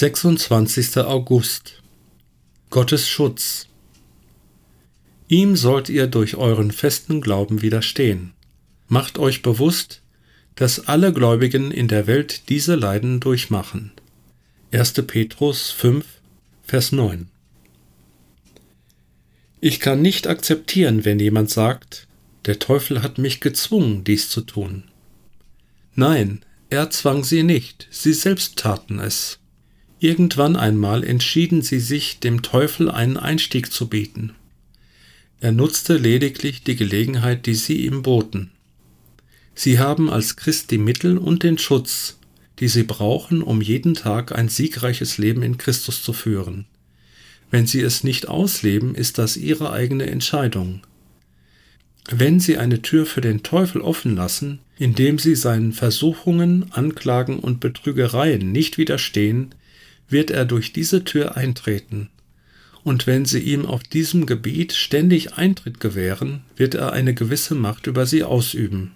26. August Gottes Schutz Ihm sollt ihr durch euren festen Glauben widerstehen. Macht euch bewusst, dass alle Gläubigen in der Welt diese Leiden durchmachen. 1. Petrus 5, Vers 9 Ich kann nicht akzeptieren, wenn jemand sagt, der Teufel hat mich gezwungen, dies zu tun. Nein, er zwang sie nicht, sie selbst taten es. Irgendwann einmal entschieden sie sich, dem Teufel einen Einstieg zu bieten. Er nutzte lediglich die Gelegenheit, die sie ihm boten. Sie haben als Christ die Mittel und den Schutz, die sie brauchen, um jeden Tag ein siegreiches Leben in Christus zu führen. Wenn sie es nicht ausleben, ist das ihre eigene Entscheidung. Wenn sie eine Tür für den Teufel offen lassen, indem sie seinen Versuchungen, Anklagen und Betrügereien nicht widerstehen, wird er durch diese Tür eintreten. Und wenn sie ihm auf diesem Gebiet ständig Eintritt gewähren, wird er eine gewisse Macht über sie ausüben.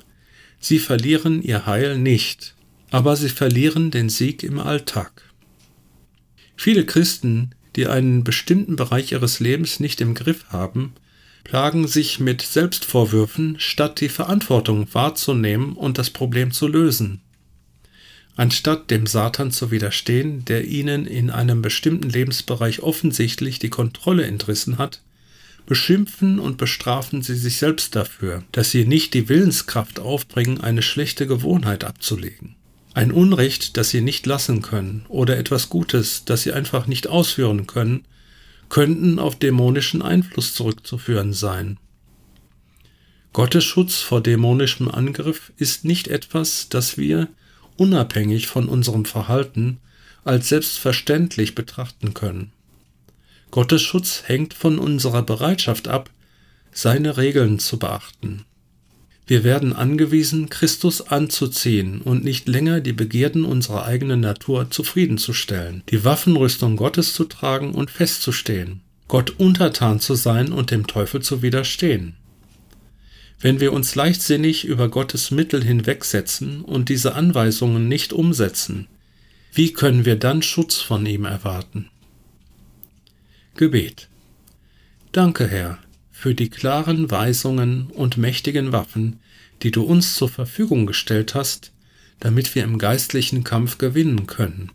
Sie verlieren ihr Heil nicht, aber sie verlieren den Sieg im Alltag. Viele Christen, die einen bestimmten Bereich ihres Lebens nicht im Griff haben, plagen sich mit Selbstvorwürfen, statt die Verantwortung wahrzunehmen und das Problem zu lösen. Anstatt dem Satan zu widerstehen, der ihnen in einem bestimmten Lebensbereich offensichtlich die Kontrolle entrissen hat, beschimpfen und bestrafen sie sich selbst dafür, dass sie nicht die Willenskraft aufbringen, eine schlechte Gewohnheit abzulegen. Ein Unrecht, das sie nicht lassen können, oder etwas Gutes, das sie einfach nicht ausführen können, könnten auf dämonischen Einfluss zurückzuführen sein. Gottes Schutz vor dämonischem Angriff ist nicht etwas, das wir, unabhängig von unserem Verhalten, als selbstverständlich betrachten können. Gottes Schutz hängt von unserer Bereitschaft ab, seine Regeln zu beachten. Wir werden angewiesen, Christus anzuziehen und nicht länger die Begierden unserer eigenen Natur zufriedenzustellen, die Waffenrüstung Gottes zu tragen und festzustehen, Gott untertan zu sein und dem Teufel zu widerstehen. Wenn wir uns leichtsinnig über Gottes Mittel hinwegsetzen und diese Anweisungen nicht umsetzen, wie können wir dann Schutz von ihm erwarten? Gebet Danke, Herr, für die klaren Weisungen und mächtigen Waffen, die du uns zur Verfügung gestellt hast, damit wir im geistlichen Kampf gewinnen können.